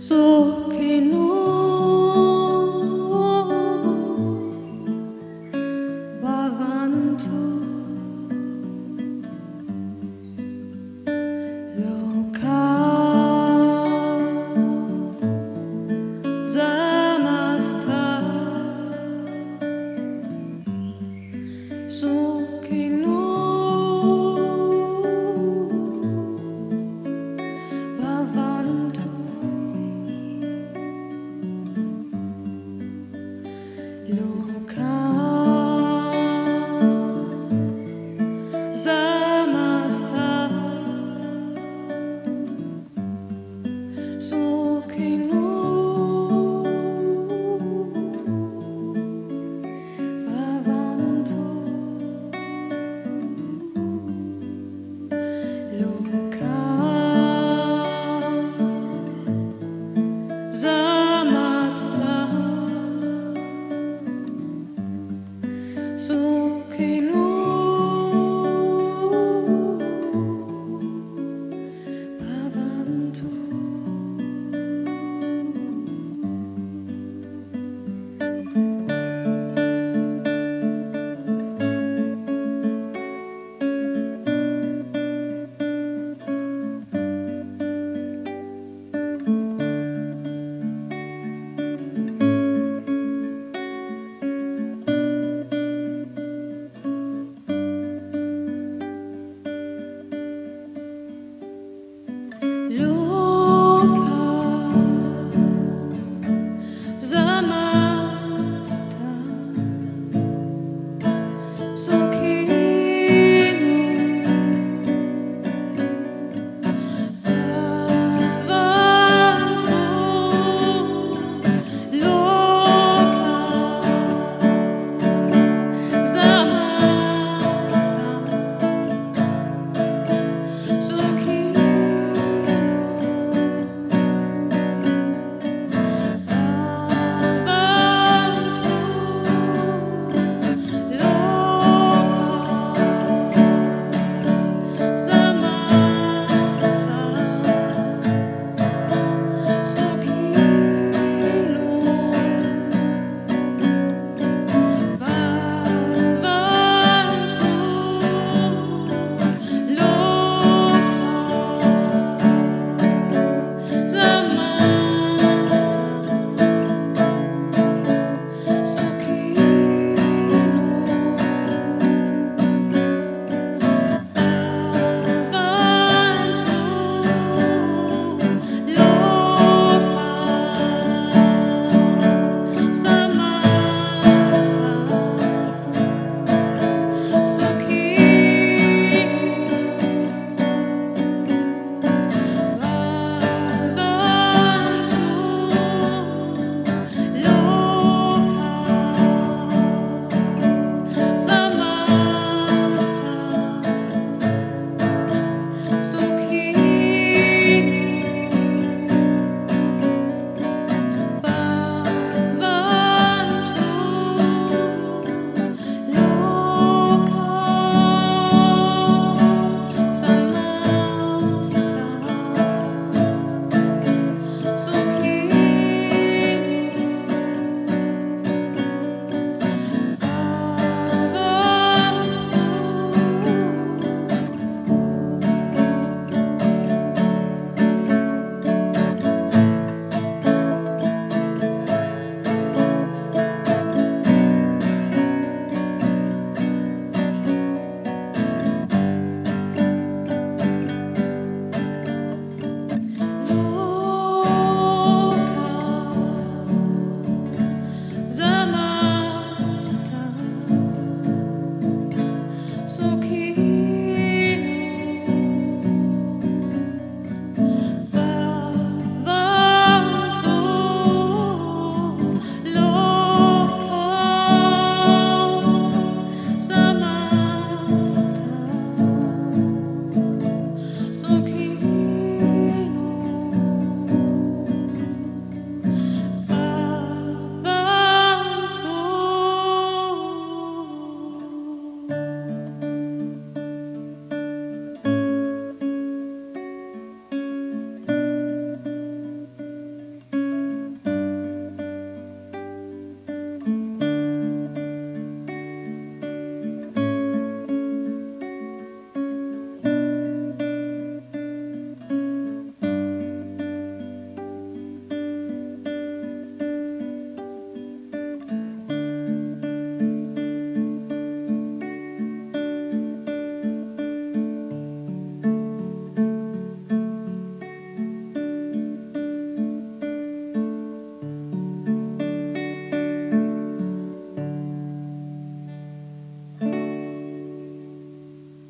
做。You.